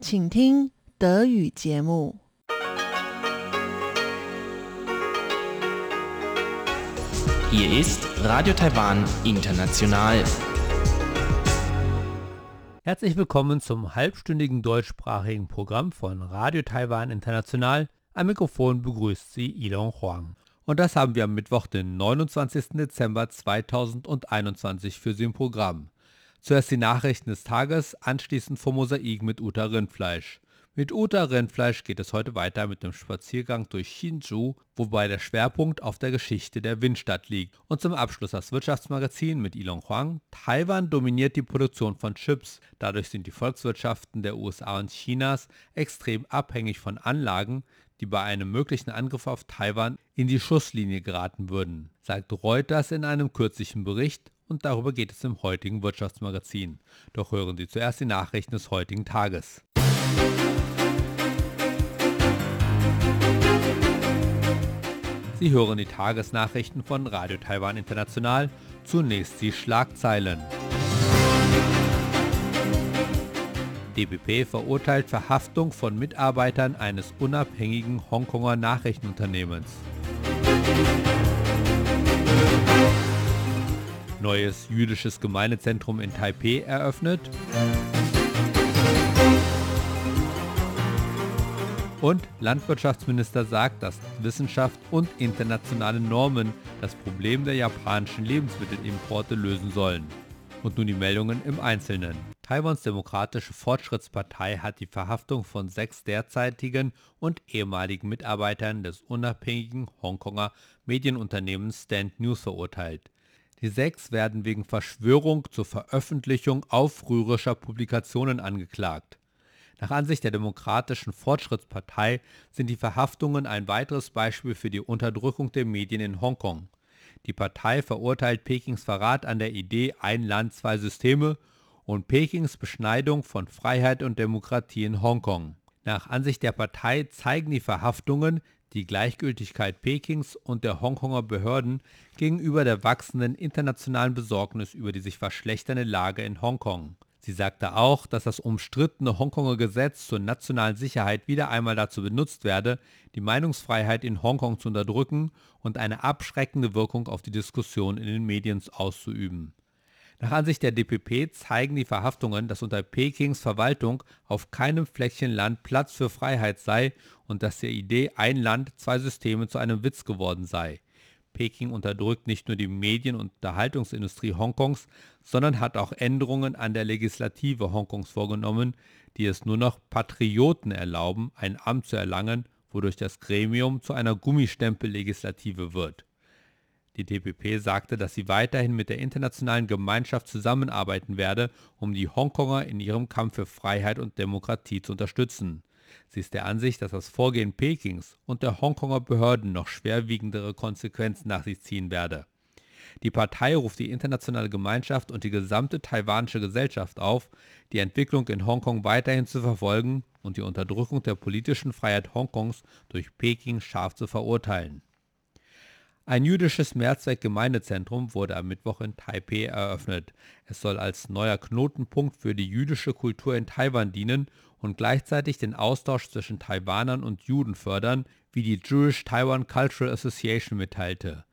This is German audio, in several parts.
请听德语节目。Hier ist Radio Taiwan International. Herzlich willkommen zum halbstündigen deutschsprachigen Programm von Radio Taiwan International. Am Mikrofon begrüßt Sie Ilon Huang. Und das haben wir am Mittwoch, den 29. Dezember 2021 für Sie im Programm. Zuerst die Nachrichten des Tages, anschließend vom Mosaik mit Uta Rindfleisch. Mit Uta Rindfleisch geht es heute weiter mit dem Spaziergang durch Hsinchu, wobei der Schwerpunkt auf der Geschichte der Windstadt liegt. Und zum Abschluss das Wirtschaftsmagazin mit Ilon Huang. Taiwan dominiert die Produktion von Chips. Dadurch sind die Volkswirtschaften der USA und Chinas extrem abhängig von Anlagen, die bei einem möglichen Angriff auf Taiwan in die Schusslinie geraten würden, sagt Reuters in einem kürzlichen Bericht und darüber geht es im heutigen Wirtschaftsmagazin. Doch hören Sie zuerst die Nachrichten des heutigen Tages. Sie hören die Tagesnachrichten von Radio Taiwan International. Zunächst die Schlagzeilen. DPP verurteilt Verhaftung von Mitarbeitern eines unabhängigen Hongkonger Nachrichtenunternehmens. Neues jüdisches Gemeindezentrum in Taipeh eröffnet. Und Landwirtschaftsminister sagt, dass Wissenschaft und internationale Normen das Problem der japanischen Lebensmittelimporte lösen sollen. Und nun die Meldungen im Einzelnen. Taiwans Demokratische Fortschrittspartei hat die Verhaftung von sechs derzeitigen und ehemaligen Mitarbeitern des unabhängigen Hongkonger Medienunternehmens Stand News verurteilt. Die sechs werden wegen Verschwörung zur Veröffentlichung aufrührischer Publikationen angeklagt. Nach Ansicht der Demokratischen Fortschrittspartei sind die Verhaftungen ein weiteres Beispiel für die Unterdrückung der Medien in Hongkong. Die Partei verurteilt Pekings Verrat an der Idee Ein Land, zwei Systeme und Pekings Beschneidung von Freiheit und Demokratie in Hongkong. Nach Ansicht der Partei zeigen die Verhaftungen die Gleichgültigkeit Pekings und der Hongkonger Behörden gegenüber der wachsenden internationalen Besorgnis über die sich verschlechternde Lage in Hongkong. Sie sagte auch, dass das umstrittene Hongkonger Gesetz zur nationalen Sicherheit wieder einmal dazu benutzt werde, die Meinungsfreiheit in Hongkong zu unterdrücken und eine abschreckende Wirkung auf die Diskussion in den Medien auszuüben. Nach Ansicht der DPP zeigen die Verhaftungen, dass unter Pekings Verwaltung auf keinem Fleckchen Land Platz für Freiheit sei und dass die Idee ein Land, zwei Systeme zu einem Witz geworden sei. Peking unterdrückt nicht nur die Medien- und Unterhaltungsindustrie Hongkongs, sondern hat auch Änderungen an der Legislative Hongkongs vorgenommen, die es nur noch Patrioten erlauben, ein Amt zu erlangen, wodurch das Gremium zu einer Gummistempel-Legislative wird. Die DPP sagte, dass sie weiterhin mit der internationalen Gemeinschaft zusammenarbeiten werde, um die Hongkonger in ihrem Kampf für Freiheit und Demokratie zu unterstützen. Sie ist der Ansicht, dass das Vorgehen Pekings und der Hongkonger Behörden noch schwerwiegendere Konsequenzen nach sich ziehen werde. Die Partei ruft die internationale Gemeinschaft und die gesamte taiwanische Gesellschaft auf, die Entwicklung in Hongkong weiterhin zu verfolgen und die Unterdrückung der politischen Freiheit Hongkongs durch Peking scharf zu verurteilen. Ein jüdisches Mehrzweck-Gemeindezentrum wurde am Mittwoch in Taipeh eröffnet. Es soll als neuer Knotenpunkt für die jüdische Kultur in Taiwan dienen und gleichzeitig den Austausch zwischen Taiwanern und Juden fördern, wie die Jewish Taiwan Cultural Association mitteilte.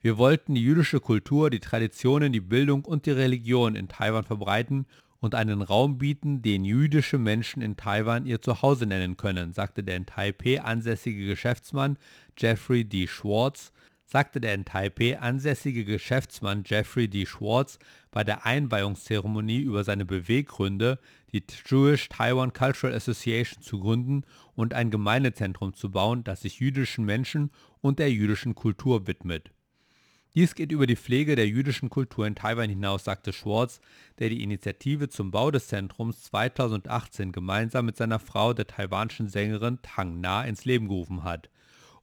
Wir wollten die jüdische Kultur, die Traditionen, die Bildung und die Religion in Taiwan verbreiten und einen Raum bieten, den jüdische Menschen in Taiwan ihr Zuhause nennen können, sagte der in Taipei ansässige Geschäftsmann Jeffrey D. Schwartz, sagte der in Taipei ansässige Geschäftsmann Jeffrey D. Schwartz bei der Einweihungszeremonie über seine Beweggründe, die Jewish Taiwan Cultural Association zu gründen und ein Gemeindezentrum zu bauen, das sich jüdischen Menschen und der jüdischen Kultur widmet. Dies geht über die Pflege der jüdischen Kultur in Taiwan hinaus, sagte Schwartz, der die Initiative zum Bau des Zentrums 2018 gemeinsam mit seiner Frau, der taiwanischen Sängerin Tang Na, ins Leben gerufen hat.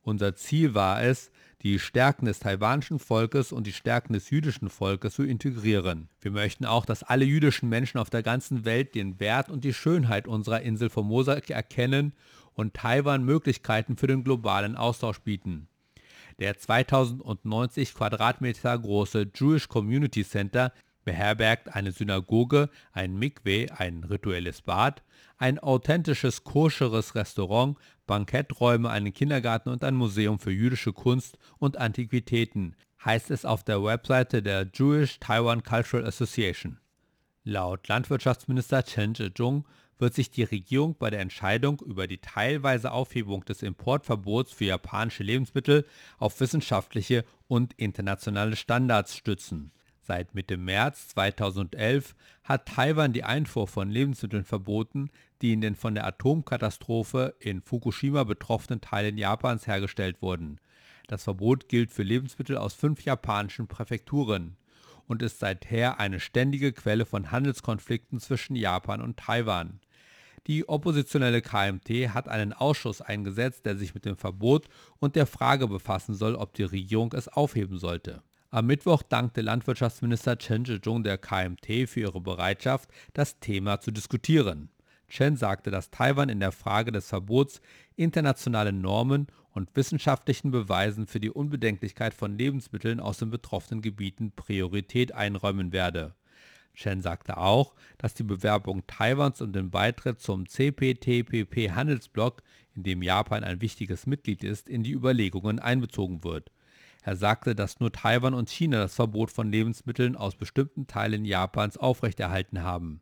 Unser Ziel war es, die Stärken des taiwanischen Volkes und die Stärken des jüdischen Volkes zu integrieren. Wir möchten auch, dass alle jüdischen Menschen auf der ganzen Welt den Wert und die Schönheit unserer Insel Formosa erkennen und Taiwan Möglichkeiten für den globalen Austausch bieten. Der 2090 Quadratmeter große Jewish Community Center beherbergt eine Synagoge, ein Mikwe, ein rituelles Bad, ein authentisches koscheres Restaurant, Banketträume, einen Kindergarten und ein Museum für jüdische Kunst und Antiquitäten, heißt es auf der Webseite der Jewish Taiwan Cultural Association. Laut Landwirtschaftsminister Chen Zhezhong wird sich die Regierung bei der Entscheidung über die teilweise Aufhebung des Importverbots für japanische Lebensmittel auf wissenschaftliche und internationale Standards stützen. Seit Mitte März 2011 hat Taiwan die Einfuhr von Lebensmitteln verboten, die in den von der Atomkatastrophe in Fukushima betroffenen Teilen Japans hergestellt wurden. Das Verbot gilt für Lebensmittel aus fünf japanischen Präfekturen und ist seither eine ständige Quelle von Handelskonflikten zwischen Japan und Taiwan. Die oppositionelle KMT hat einen Ausschuss eingesetzt, der sich mit dem Verbot und der Frage befassen soll, ob die Regierung es aufheben sollte. Am Mittwoch dankte Landwirtschaftsminister Chen Zhezhong der KMT für ihre Bereitschaft, das Thema zu diskutieren. Chen sagte, dass Taiwan in der Frage des Verbots internationale Normen und wissenschaftlichen Beweisen für die Unbedenklichkeit von Lebensmitteln aus den betroffenen Gebieten Priorität einräumen werde. Chen sagte auch, dass die Bewerbung Taiwans um den Beitritt zum CPTPP-Handelsblock, in dem Japan ein wichtiges Mitglied ist, in die Überlegungen einbezogen wird. Er sagte, dass nur Taiwan und China das Verbot von Lebensmitteln aus bestimmten Teilen Japans aufrechterhalten haben.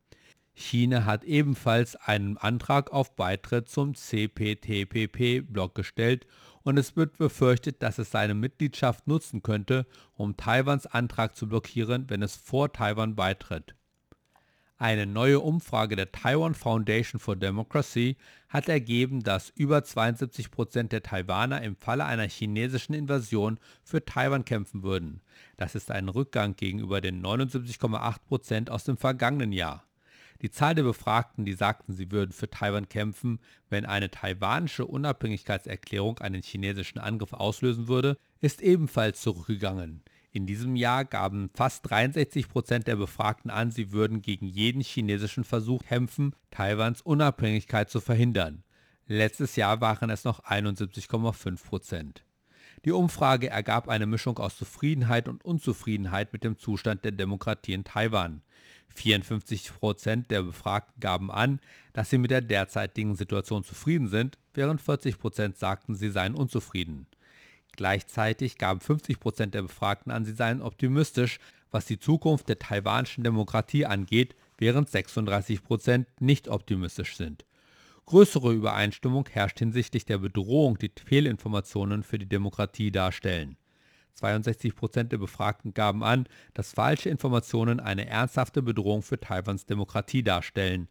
China hat ebenfalls einen Antrag auf Beitritt zum CPTPP-Block gestellt und es wird befürchtet, dass es seine Mitgliedschaft nutzen könnte, um Taiwans Antrag zu blockieren, wenn es vor Taiwan beitritt. Eine neue Umfrage der Taiwan Foundation for Democracy hat ergeben, dass über 72 Prozent der Taiwaner im Falle einer chinesischen Invasion für Taiwan kämpfen würden. Das ist ein Rückgang gegenüber den 79,8 Prozent aus dem vergangenen Jahr. Die Zahl der Befragten, die sagten, sie würden für Taiwan kämpfen, wenn eine taiwanische Unabhängigkeitserklärung einen chinesischen Angriff auslösen würde, ist ebenfalls zurückgegangen. In diesem Jahr gaben fast 63 Prozent der Befragten an, sie würden gegen jeden chinesischen Versuch kämpfen, Taiwans Unabhängigkeit zu verhindern. Letztes Jahr waren es noch 71,5 Prozent. Die Umfrage ergab eine Mischung aus Zufriedenheit und Unzufriedenheit mit dem Zustand der Demokratie in Taiwan. 54 Prozent der Befragten gaben an, dass sie mit der derzeitigen Situation zufrieden sind, während 40 Prozent sagten, sie seien unzufrieden. Gleichzeitig gaben 50 Prozent der Befragten an, sie seien optimistisch, was die Zukunft der taiwanischen Demokratie angeht, während 36 Prozent nicht optimistisch sind. Größere Übereinstimmung herrscht hinsichtlich der Bedrohung, die Fehlinformationen für die Demokratie darstellen. 62 Prozent der Befragten gaben an, dass falsche Informationen eine ernsthafte Bedrohung für Taiwans Demokratie darstellen.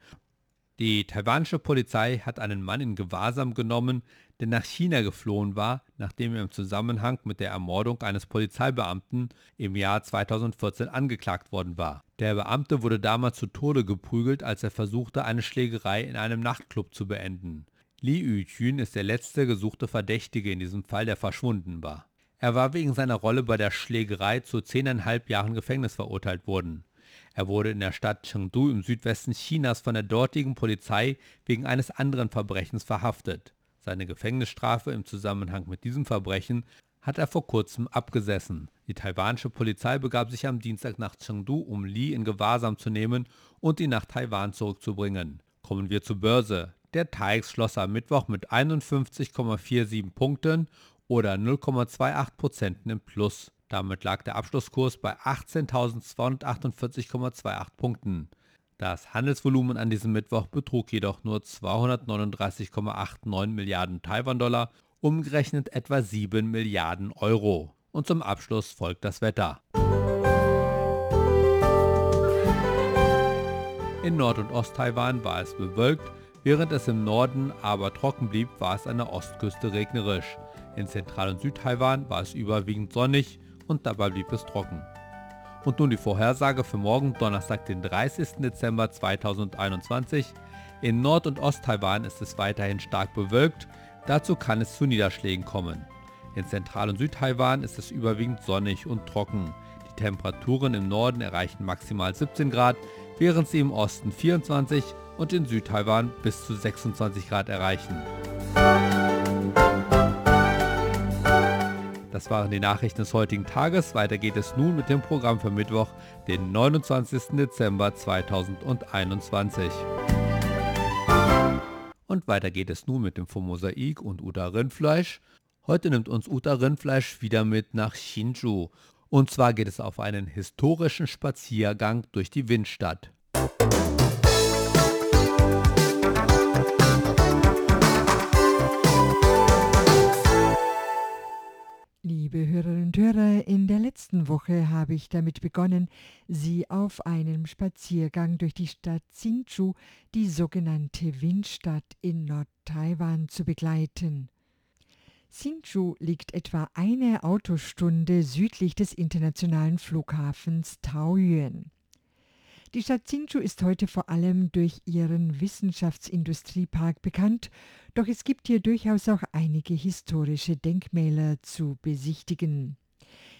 Die taiwanische Polizei hat einen Mann in Gewahrsam genommen, der nach China geflohen war, nachdem er im Zusammenhang mit der Ermordung eines Polizeibeamten im Jahr 2014 angeklagt worden war. Der Beamte wurde damals zu Tode geprügelt, als er versuchte, eine Schlägerei in einem Nachtclub zu beenden. Li Yujun ist der letzte gesuchte Verdächtige in diesem Fall, der verschwunden war. Er war wegen seiner Rolle bei der Schlägerei zu zehneinhalb Jahren Gefängnis verurteilt worden. Er wurde in der Stadt Chengdu im Südwesten Chinas von der dortigen Polizei wegen eines anderen Verbrechens verhaftet. Seine Gefängnisstrafe im Zusammenhang mit diesem Verbrechen hat er vor kurzem abgesessen. Die taiwanische Polizei begab sich am Dienstag nach Chengdu, um Li in Gewahrsam zu nehmen und ihn nach Taiwan zurückzubringen. Kommen wir zur Börse. Der TAIX schloss am Mittwoch mit 51,47 Punkten oder 0,28% im Plus. Damit lag der Abschlusskurs bei 18.248,28 Punkten. Das Handelsvolumen an diesem Mittwoch betrug jedoch nur 239,89 Milliarden Taiwan-Dollar, umgerechnet etwa 7 Milliarden Euro. Und zum Abschluss folgt das Wetter. In Nord- und Ost-Taiwan war es bewölkt, während es im Norden aber trocken blieb, war es an der Ostküste regnerisch. In Zentral- und Südtaiwan war es überwiegend sonnig und dabei blieb es trocken. Und nun die Vorhersage für morgen Donnerstag, den 30. Dezember 2021. In Nord- und Ost-Taiwan ist es weiterhin stark bewölkt, dazu kann es zu Niederschlägen kommen. In Zentral- und Südtaiwan ist es überwiegend sonnig und trocken. Die Temperaturen im Norden erreichen maximal 17 Grad, während sie im Osten 24 und in Südtaiwan bis zu 26 Grad erreichen. Das waren die Nachrichten des heutigen Tages. Weiter geht es nun mit dem Programm für Mittwoch, den 29. Dezember 2021. Und weiter geht es nun mit dem Mosaik und Uta Rindfleisch. Heute nimmt uns Uta Rindfleisch wieder mit nach Shinju. Und zwar geht es auf einen historischen Spaziergang durch die Windstadt. Liebe Hörerinnen und Hörer, in der letzten Woche habe ich damit begonnen, Sie auf einem Spaziergang durch die Stadt Hsinchu, die sogenannte Windstadt in Nord-Taiwan, zu begleiten. Hsinchu liegt etwa eine Autostunde südlich des internationalen Flughafens Taoyuan. Die Stadt Hsinchu ist heute vor allem durch ihren Wissenschaftsindustriepark bekannt, doch es gibt hier durchaus auch einige historische Denkmäler zu besichtigen.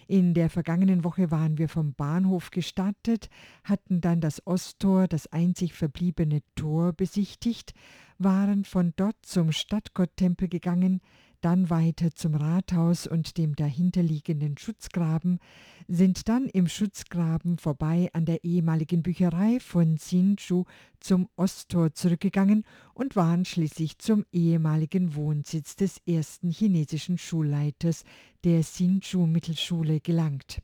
In der vergangenen Woche waren wir vom Bahnhof gestartet, hatten dann das Osttor, das einzig verbliebene Tor, besichtigt, waren von dort zum Stadtgotttempel gegangen, dann weiter zum Rathaus und dem dahinterliegenden Schutzgraben, sind dann im Schutzgraben vorbei an der ehemaligen Bücherei von Hsinchu zum Osttor zurückgegangen und waren schließlich zum ehemaligen Wohnsitz des ersten chinesischen Schulleiters der Hsinchu Mittelschule gelangt.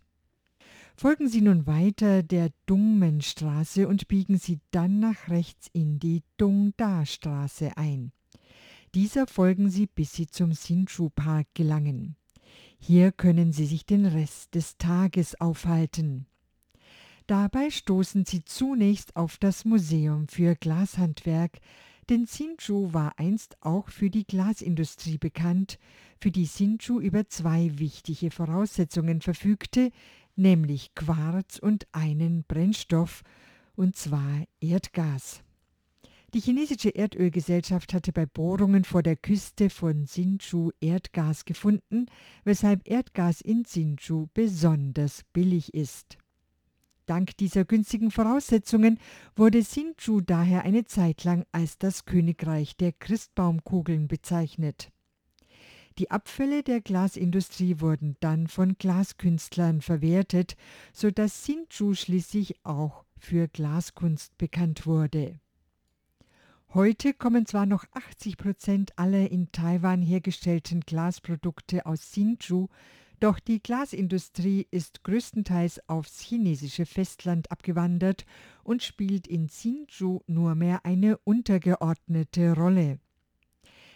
Folgen Sie nun weiter der Dungmenstraße und biegen Sie dann nach rechts in die Dongda-Straße ein. Dieser folgen Sie, bis Sie zum Hsinchu Park gelangen. Hier können Sie sich den Rest des Tages aufhalten. Dabei stoßen Sie zunächst auf das Museum für Glashandwerk, denn Hsinchu war einst auch für die Glasindustrie bekannt, für die Hsinchu über zwei wichtige Voraussetzungen verfügte, nämlich Quarz und einen Brennstoff, und zwar Erdgas. Die chinesische Erdölgesellschaft hatte bei Bohrungen vor der Küste von Hsinchu Erdgas gefunden, weshalb Erdgas in Hsinchu besonders billig ist. Dank dieser günstigen Voraussetzungen wurde Hsinchu daher eine Zeit lang als das Königreich der Christbaumkugeln bezeichnet. Die Abfälle der Glasindustrie wurden dann von Glaskünstlern verwertet, sodass Hsinchu schließlich auch für Glaskunst bekannt wurde. Heute kommen zwar noch 80 Prozent aller in Taiwan hergestellten Glasprodukte aus Hsinchu, doch die Glasindustrie ist größtenteils aufs chinesische Festland abgewandert und spielt in Hsinchu nur mehr eine untergeordnete Rolle.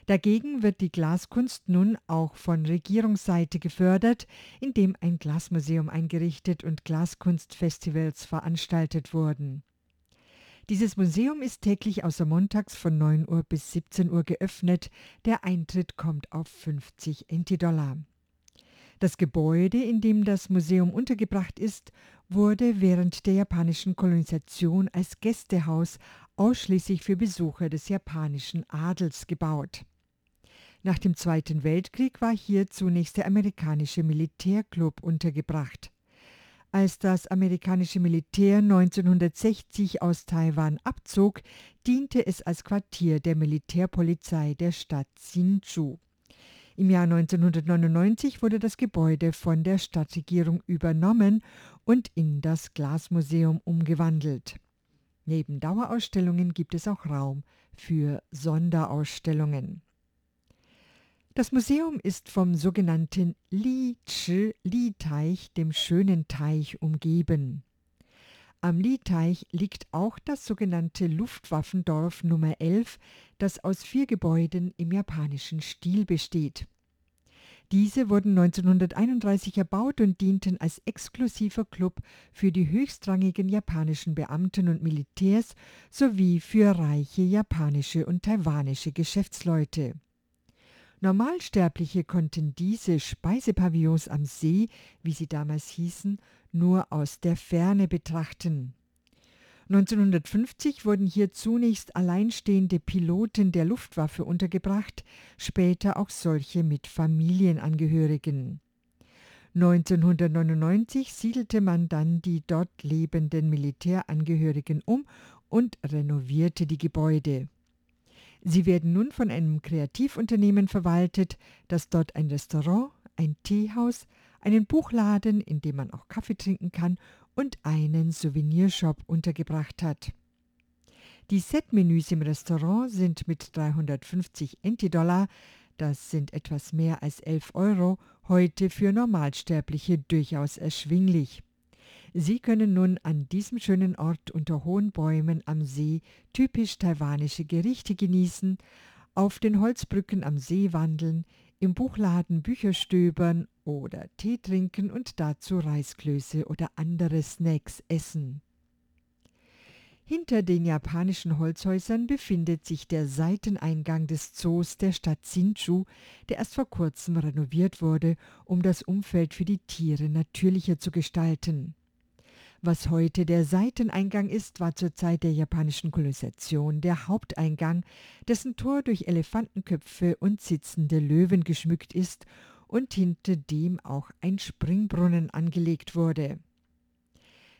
Dagegen wird die Glaskunst nun auch von Regierungsseite gefördert, indem ein Glasmuseum eingerichtet und Glaskunstfestivals veranstaltet wurden. Dieses Museum ist täglich außer montags von 9 Uhr bis 17 Uhr geöffnet. Der Eintritt kommt auf 50 NT-Dollar. Das Gebäude, in dem das Museum untergebracht ist, wurde während der japanischen Kolonisation als Gästehaus ausschließlich für Besucher des japanischen Adels gebaut. Nach dem Zweiten Weltkrieg war hier zunächst der amerikanische Militärclub untergebracht. Als das amerikanische Militär 1960 aus Taiwan abzog, diente es als Quartier der Militärpolizei der Stadt Hsinchu. Im Jahr 1999 wurde das Gebäude von der Stadtregierung übernommen und in das Glasmuseum umgewandelt. Neben Dauerausstellungen gibt es auch Raum für Sonderausstellungen. Das Museum ist vom sogenannten Li-Chi-Li-Teich, dem schönen Teich, umgeben. Am Li-Teich liegt auch das sogenannte Luftwaffendorf Nummer 11, das aus vier Gebäuden im japanischen Stil besteht. Diese wurden 1931 erbaut und dienten als exklusiver Club für die höchstrangigen japanischen Beamten und Militärs sowie für reiche japanische und taiwanische Geschäftsleute. Normalsterbliche konnten diese Speisepavillons am See, wie sie damals hießen, nur aus der Ferne betrachten. 1950 wurden hier zunächst alleinstehende Piloten der Luftwaffe untergebracht, später auch solche mit Familienangehörigen. 1999 siedelte man dann die dort lebenden Militärangehörigen um und renovierte die Gebäude. Sie werden nun von einem Kreativunternehmen verwaltet, das dort ein Restaurant, ein Teehaus, einen Buchladen, in dem man auch Kaffee trinken kann und einen Souvenirshop untergebracht hat. Die Setmenüs im Restaurant sind mit 350 NT-Dollar, das sind etwas mehr als 11 Euro, heute für Normalsterbliche durchaus erschwinglich. Sie können nun an diesem schönen Ort unter hohen Bäumen am See typisch taiwanische Gerichte genießen, auf den Holzbrücken am See wandeln, im Buchladen Bücher stöbern oder Tee trinken und dazu Reisklöße oder andere Snacks essen. Hinter den japanischen Holzhäusern befindet sich der Seiteneingang des Zoos der Stadt Sinchu, der erst vor kurzem renoviert wurde, um das Umfeld für die Tiere natürlicher zu gestalten. Was heute der Seiteneingang ist, war zur Zeit der japanischen Kolonisation der Haupteingang, dessen Tor durch Elefantenköpfe und sitzende Löwen geschmückt ist und hinter dem auch ein Springbrunnen angelegt wurde.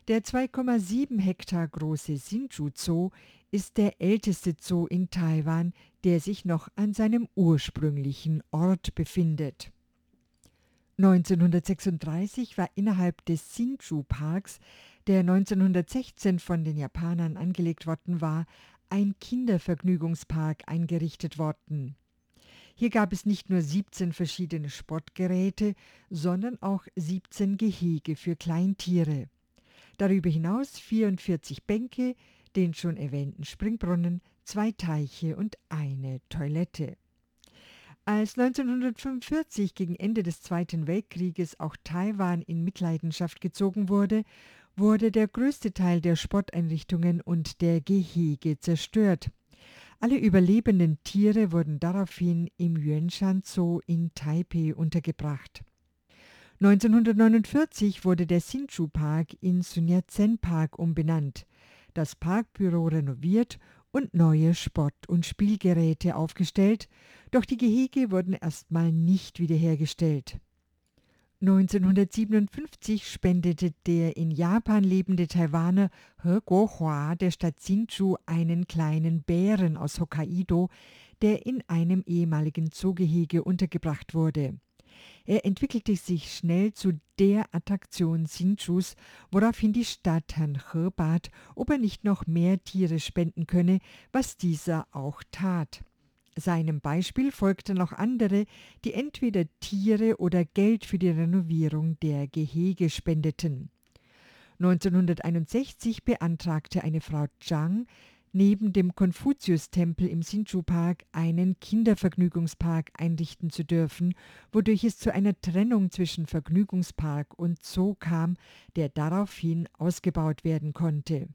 Der 2,7 Hektar große Sinju Zoo ist der älteste Zoo in Taiwan, der sich noch an seinem ursprünglichen Ort befindet. 1936 war innerhalb des Sinju Parks, der 1916 von den Japanern angelegt worden war, ein Kindervergnügungspark eingerichtet worden. Hier gab es nicht nur 17 verschiedene Sportgeräte, sondern auch 17 Gehege für Kleintiere. Darüber hinaus 44 Bänke, den schon erwähnten Springbrunnen, zwei Teiche und eine Toilette. Als 1945 gegen Ende des Zweiten Weltkrieges auch Taiwan in Mitleidenschaft gezogen wurde, wurde der größte Teil der Sporteinrichtungen und der Gehege zerstört. Alle überlebenden Tiere wurden daraufhin im Yuanshan Zoo in Taipei untergebracht. 1949 wurde der Hsinchu Park in Sun Park umbenannt, das Parkbüro renoviert und neue Sport- und Spielgeräte aufgestellt, doch die Gehege wurden erstmal nicht wiederhergestellt. 1957 spendete der in Japan lebende Taiwaner He Guohua der Stadt Hsinchu einen kleinen Bären aus Hokkaido, der in einem ehemaligen Zoogehege untergebracht wurde. Er entwickelte sich schnell zu der Attraktion Sinchus, woraufhin die Stadt Herrn He bat, ob er nicht noch mehr Tiere spenden könne, was dieser auch tat. Seinem Beispiel folgten noch andere, die entweder Tiere oder Geld für die Renovierung der Gehege spendeten. 1961 beantragte eine Frau Zhang, neben dem Konfuzius-Tempel im Hsinchu-Park einen Kindervergnügungspark einrichten zu dürfen, wodurch es zu einer Trennung zwischen Vergnügungspark und Zoo kam, der daraufhin ausgebaut werden konnte.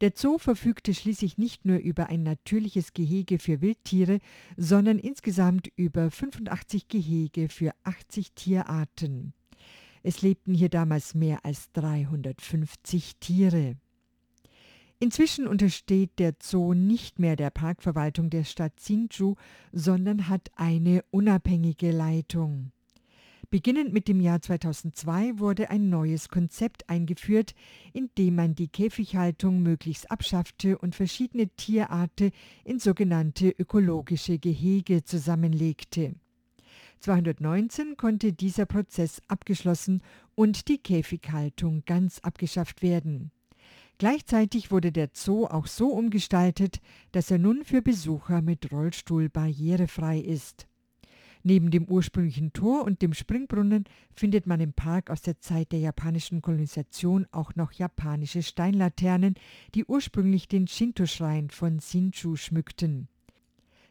Der Zoo verfügte schließlich nicht nur über ein natürliches Gehege für Wildtiere, sondern insgesamt über 85 Gehege für 80 Tierarten. Es lebten hier damals mehr als 350 Tiere. Inzwischen untersteht der Zoo nicht mehr der Parkverwaltung der Stadt Hsinchu, sondern hat eine unabhängige Leitung. Beginnend mit dem Jahr 2002 wurde ein neues Konzept eingeführt, in dem man die Käfighaltung möglichst abschaffte und verschiedene Tierarten in sogenannte ökologische Gehege zusammenlegte. 219 konnte dieser Prozess abgeschlossen und die Käfighaltung ganz abgeschafft werden. Gleichzeitig wurde der Zoo auch so umgestaltet, dass er nun für Besucher mit Rollstuhl barrierefrei ist. Neben dem ursprünglichen Tor und dem Springbrunnen findet man im Park aus der Zeit der japanischen Kolonisation auch noch japanische Steinlaternen, die ursprünglich den Shinto-Schrein von Sinchu schmückten.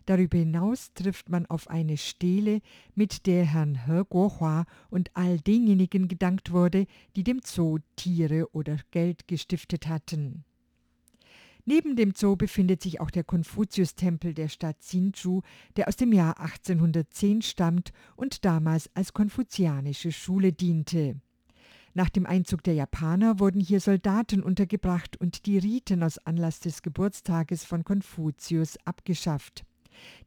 Darüber hinaus trifft man auf eine Stele, mit der Herrn He Guohua und all denjenigen gedankt wurde, die dem Zoo Tiere oder Geld gestiftet hatten. Neben dem Zoo befindet sich auch der Konfuzius-Tempel der Stadt Hsinchu, der aus dem Jahr 1810 stammt und damals als konfuzianische Schule diente. Nach dem Einzug der Japaner wurden hier Soldaten untergebracht und die Riten aus Anlass des Geburtstages von Konfuzius abgeschafft.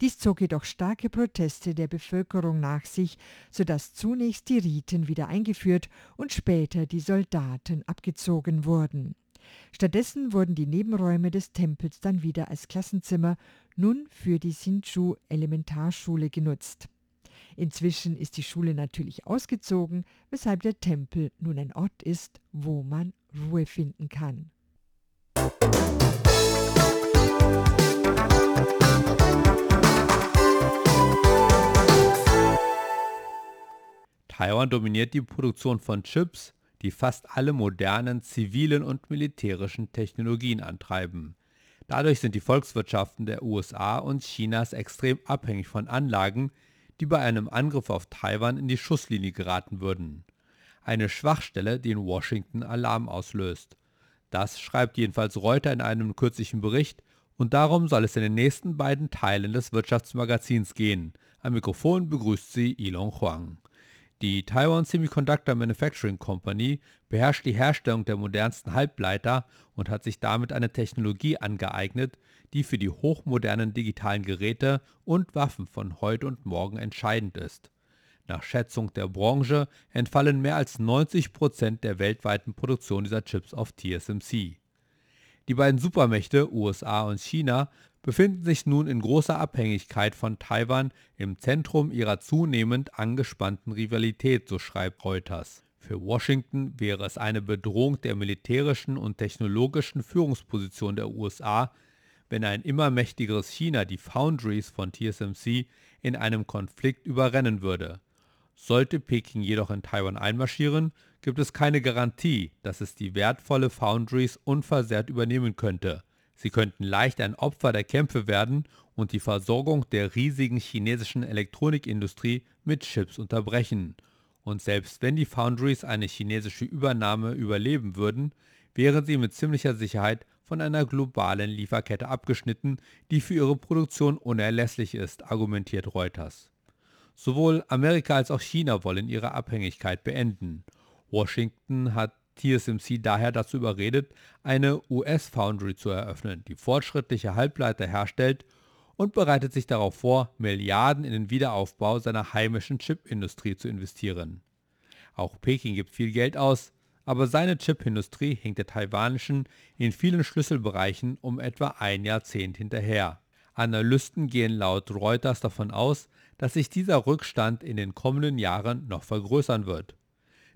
Dies zog jedoch starke Proteste der Bevölkerung nach sich, so dass zunächst die Riten wieder eingeführt und später die Soldaten abgezogen wurden. Stattdessen wurden die Nebenräume des Tempels dann wieder als Klassenzimmer nun für die Sinchu Elementarschule genutzt. Inzwischen ist die Schule natürlich ausgezogen, weshalb der Tempel nun ein Ort ist, wo man Ruhe finden kann. Taiwan dominiert die Produktion von Chips, die fast alle modernen zivilen und militärischen Technologien antreiben. Dadurch sind die Volkswirtschaften der USA und Chinas extrem abhängig von Anlagen, die bei einem Angriff auf Taiwan in die Schusslinie geraten würden. Eine Schwachstelle, die in Washington Alarm auslöst. Das schreibt jedenfalls Reuter in einem kürzlichen Bericht und darum soll es in den nächsten beiden Teilen des Wirtschaftsmagazins gehen. Am Mikrofon begrüßt sie Ilon Huang. Die Taiwan Semiconductor Manufacturing Company beherrscht die Herstellung der modernsten Halbleiter und hat sich damit eine Technologie angeeignet, die für die hochmodernen digitalen Geräte und Waffen von heute und morgen entscheidend ist. Nach Schätzung der Branche entfallen mehr als 90 Prozent der weltweiten Produktion dieser Chips auf TSMC. Die beiden Supermächte USA und China befinden sich nun in großer Abhängigkeit von Taiwan im Zentrum ihrer zunehmend angespannten Rivalität, so schreibt Reuters. Für Washington wäre es eine Bedrohung der militärischen und technologischen Führungsposition der USA, wenn ein immer mächtigeres China die Foundries von TSMC in einem Konflikt überrennen würde. Sollte Peking jedoch in Taiwan einmarschieren, gibt es keine Garantie, dass es die wertvolle Foundries unversehrt übernehmen könnte. Sie könnten leicht ein Opfer der Kämpfe werden und die Versorgung der riesigen chinesischen Elektronikindustrie mit Chips unterbrechen. Und selbst wenn die Foundries eine chinesische Übernahme überleben würden, wären sie mit ziemlicher Sicherheit von einer globalen Lieferkette abgeschnitten, die für ihre Produktion unerlässlich ist, argumentiert Reuters. Sowohl Amerika als auch China wollen ihre Abhängigkeit beenden. Washington hat TSMC daher dazu überredet, eine US-Foundry zu eröffnen, die fortschrittliche Halbleiter herstellt und bereitet sich darauf vor, Milliarden in den Wiederaufbau seiner heimischen Chipindustrie zu investieren. Auch Peking gibt viel Geld aus, aber seine Chipindustrie hinkt der taiwanischen in vielen Schlüsselbereichen um etwa ein Jahrzehnt hinterher. Analysten gehen laut Reuters davon aus, dass sich dieser Rückstand in den kommenden Jahren noch vergrößern wird.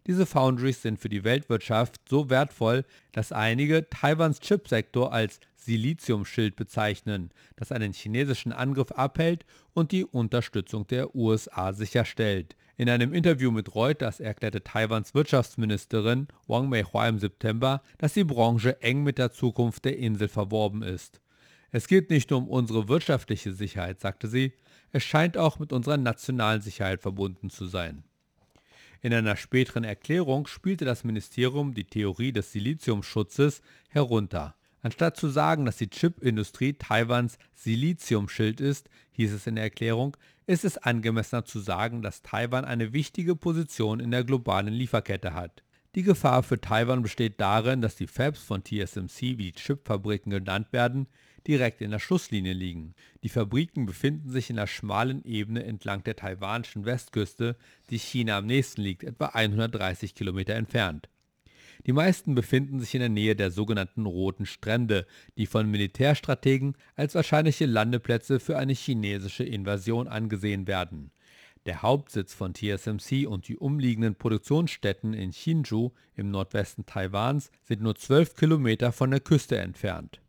Diese Foundries sind für die Weltwirtschaft so wertvoll, dass einige Taiwans Chipsektor als Siliziumschild bezeichnen, das einen chinesischen Angriff abhält und die Unterstützung der USA sicherstellt. In einem Interview mit Reuters erklärte Taiwans Wirtschaftsministerin Wang Meihua im September, dass die Branche eng mit der Zukunft der Insel verworben ist. Es geht nicht nur um unsere wirtschaftliche Sicherheit, sagte sie, es scheint auch mit unserer nationalen Sicherheit verbunden zu sein. In einer späteren Erklärung spielte das Ministerium die Theorie des Siliziumschutzes herunter. Anstatt zu sagen, dass die Chipindustrie Taiwans Siliziumschild ist, hieß es in der Erklärung, ist es angemessener zu sagen, dass Taiwan eine wichtige Position in der globalen Lieferkette hat. Die Gefahr für Taiwan besteht darin, dass die Fabs von TSMC, wie die Chipfabriken genannt werden, direkt in der Schusslinie liegen. Die Fabriken befinden sich in der schmalen Ebene entlang der taiwanischen Westküste, die China am nächsten liegt, etwa 130 Kilometer entfernt. Die meisten befinden sich in der Nähe der sogenannten Roten Strände, die von Militärstrategen als wahrscheinliche Landeplätze für eine chinesische Invasion angesehen werden. Der Hauptsitz von TSMC und die umliegenden Produktionsstätten in Hsinchu im Nordwesten Taiwans sind nur 12 Kilometer von der Küste entfernt.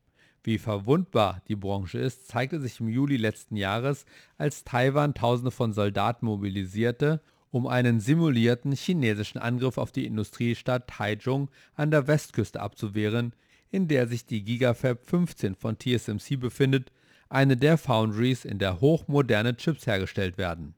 Wie verwundbar die Branche ist, zeigte sich im Juli letzten Jahres, als Taiwan Tausende von Soldaten mobilisierte, um einen simulierten chinesischen Angriff auf die Industriestadt Taichung an der Westküste abzuwehren, in der sich die Gigafab 15 von TSMC befindet, eine der Foundries, in der hochmoderne Chips hergestellt werden.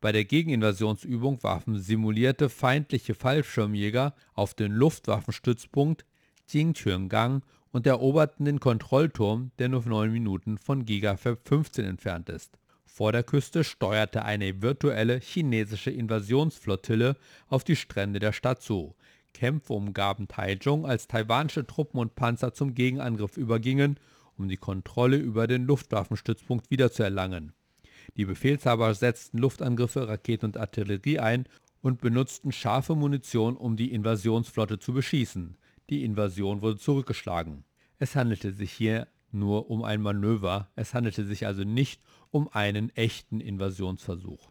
Bei der Gegeninvasionsübung warfen simulierte feindliche Fallschirmjäger auf den Luftwaffenstützpunkt Jingquangang und eroberten den Kontrollturm, der nur 9 Minuten von Gigafab 15 entfernt ist. Vor der Küste steuerte eine virtuelle chinesische Invasionsflottille auf die Strände der Stadt zu. Kämpfe umgaben Taichung, als taiwanische Truppen und Panzer zum Gegenangriff übergingen, um die Kontrolle über den Luftwaffenstützpunkt wiederzuerlangen. Die Befehlshaber setzten Luftangriffe, Raketen und Artillerie ein und benutzten scharfe Munition, um die Invasionsflotte zu beschießen. Die Invasion wurde zurückgeschlagen. Es handelte sich hier nur um ein Manöver, es handelte sich also nicht um einen echten Invasionsversuch.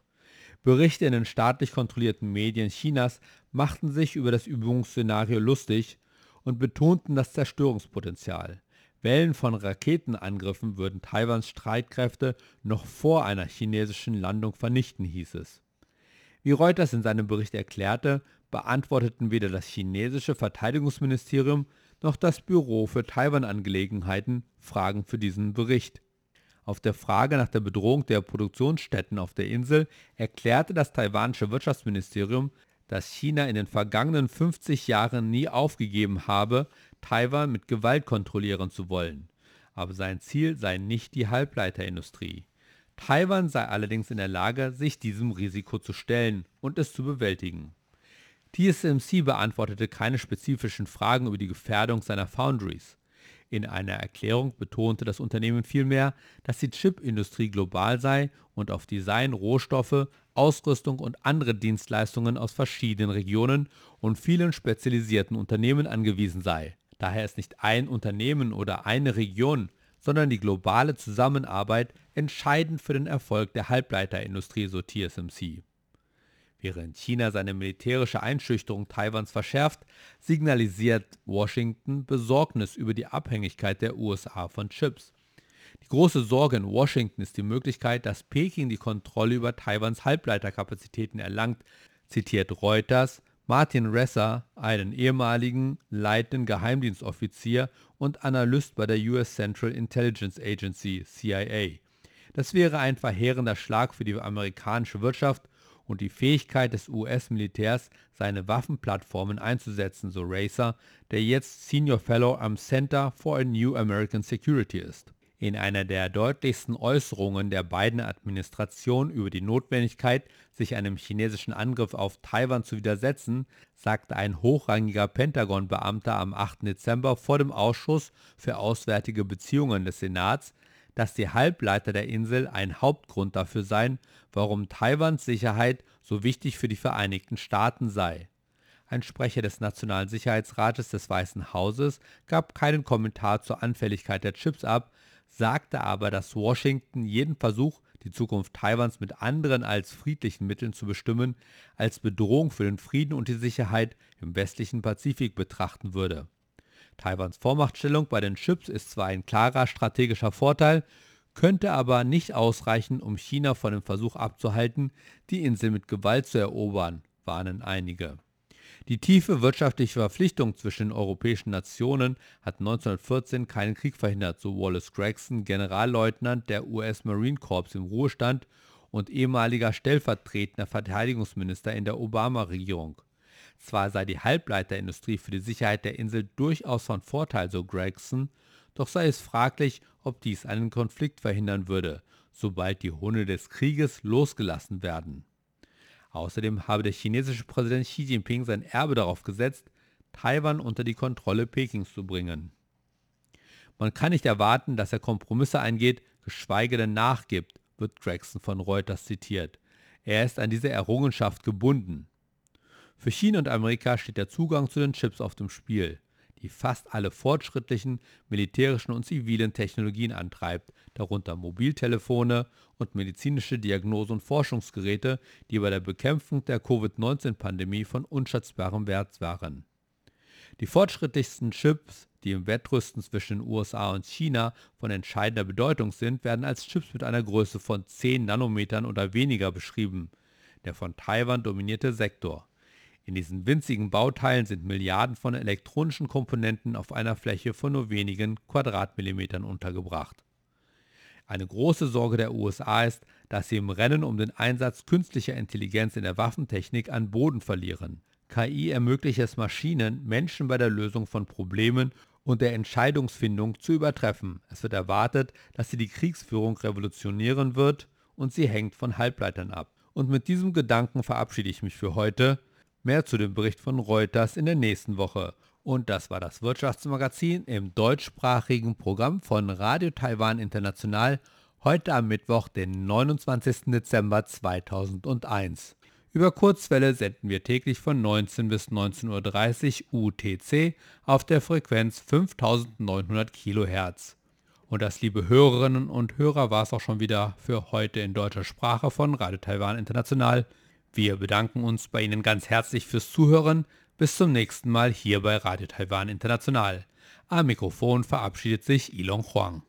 Berichte in den staatlich kontrollierten Medien Chinas machten sich über das Übungsszenario lustig und betonten das Zerstörungspotenzial. Wellen von Raketenangriffen würden Taiwans Streitkräfte noch vor einer chinesischen Landung vernichten, hieß es. Wie Reuters in seinem Bericht erklärte, beantworteten weder das chinesische Verteidigungsministerium noch das Büro für Taiwan-Angelegenheiten Fragen für diesen Bericht. Auf der Frage nach der Bedrohung der Produktionsstätten auf der Insel erklärte das taiwanische Wirtschaftsministerium, dass China in den vergangenen 50 Jahren nie aufgegeben habe, Taiwan mit Gewalt kontrollieren zu wollen. Aber sein Ziel sei nicht die Halbleiterindustrie. Taiwan sei allerdings in der Lage, sich diesem Risiko zu stellen und es zu bewältigen. TSMC beantwortete keine spezifischen Fragen über die Gefährdung seiner Foundries. In einer Erklärung betonte das Unternehmen vielmehr, dass die Chipindustrie global sei und auf Design, Rohstoffe, Ausrüstung und andere Dienstleistungen aus verschiedenen Regionen und vielen spezialisierten Unternehmen angewiesen sei. Daher ist nicht ein Unternehmen oder eine Region, sondern die globale Zusammenarbeit entscheidend für den Erfolg der Halbleiterindustrie, so TSMC. Während China seine militärische Einschüchterung Taiwans verschärft, signalisiert Washington Besorgnis über die Abhängigkeit der USA von Chips. Die große Sorge in Washington ist die Möglichkeit, dass Peking die Kontrolle über Taiwans Halbleiterkapazitäten erlangt, zitiert Reuters Martin Resser, einen ehemaligen leitenden Geheimdienstoffizier und Analyst bei der US Central Intelligence Agency CIA. Das wäre ein verheerender Schlag für die amerikanische Wirtschaft und die Fähigkeit des US-Militärs, seine Waffenplattformen einzusetzen, so Racer, der jetzt Senior Fellow am Center for a New American Security ist. In einer der deutlichsten Äußerungen der beiden Administrationen über die Notwendigkeit, sich einem chinesischen Angriff auf Taiwan zu widersetzen, sagte ein hochrangiger Pentagon-Beamter am 8. Dezember vor dem Ausschuss für Auswärtige Beziehungen des Senats, dass die Halbleiter der Insel ein Hauptgrund dafür seien, warum Taiwans Sicherheit so wichtig für die Vereinigten Staaten sei. Ein Sprecher des Nationalen Sicherheitsrates des Weißen Hauses gab keinen Kommentar zur Anfälligkeit der Chips ab, sagte aber, dass Washington jeden Versuch, die Zukunft Taiwans mit anderen als friedlichen Mitteln zu bestimmen, als Bedrohung für den Frieden und die Sicherheit im westlichen Pazifik betrachten würde. Taiwans Vormachtstellung bei den Chips ist zwar ein klarer strategischer Vorteil, könnte aber nicht ausreichen, um China von dem Versuch abzuhalten, die Insel mit Gewalt zu erobern, warnen einige. Die tiefe wirtschaftliche Verpflichtung zwischen den europäischen Nationen hat 1914 keinen Krieg verhindert, so Wallace Gregson, Generalleutnant der US Marine Corps im Ruhestand und ehemaliger stellvertretender Verteidigungsminister in der Obama-Regierung. Zwar sei die Halbleiterindustrie für die Sicherheit der Insel durchaus von Vorteil, so Gregson, doch sei es fraglich, ob dies einen Konflikt verhindern würde, sobald die Hunde des Krieges losgelassen werden. Außerdem habe der chinesische Präsident Xi Jinping sein Erbe darauf gesetzt, Taiwan unter die Kontrolle Pekings zu bringen. Man kann nicht erwarten, dass er Kompromisse eingeht, geschweige denn nachgibt, wird Gregson von Reuters zitiert. Er ist an diese Errungenschaft gebunden. Für China und Amerika steht der Zugang zu den Chips auf dem Spiel, die fast alle fortschrittlichen militärischen und zivilen Technologien antreibt, darunter Mobiltelefone und medizinische Diagnose- und Forschungsgeräte, die bei der Bekämpfung der Covid-19-Pandemie von unschätzbarem Wert waren. Die fortschrittlichsten Chips, die im Wettrüsten zwischen den USA und China von entscheidender Bedeutung sind, werden als Chips mit einer Größe von 10 Nanometern oder weniger beschrieben, der von Taiwan dominierte Sektor. In diesen winzigen Bauteilen sind Milliarden von elektronischen Komponenten auf einer Fläche von nur wenigen Quadratmillimetern untergebracht. Eine große Sorge der USA ist, dass sie im Rennen um den Einsatz künstlicher Intelligenz in der Waffentechnik an Boden verlieren. KI ermöglicht es Maschinen, Menschen bei der Lösung von Problemen und der Entscheidungsfindung zu übertreffen. Es wird erwartet, dass sie die Kriegsführung revolutionieren wird und sie hängt von Halbleitern ab. Und mit diesem Gedanken verabschiede ich mich für heute. Mehr zu dem Bericht von Reuters in der nächsten Woche. Und das war das Wirtschaftsmagazin im deutschsprachigen Programm von Radio Taiwan International heute am Mittwoch, den 29. Dezember 2001. Über Kurzwelle senden wir täglich von 19 bis 19.30 Uhr UTC auf der Frequenz 5900 kHz. Und das, liebe Hörerinnen und Hörer, war es auch schon wieder für heute in deutscher Sprache von Radio Taiwan International. Wir bedanken uns bei Ihnen ganz herzlich fürs Zuhören. Bis zum nächsten Mal hier bei Radio Taiwan International. Am Mikrofon verabschiedet sich Ilon Huang.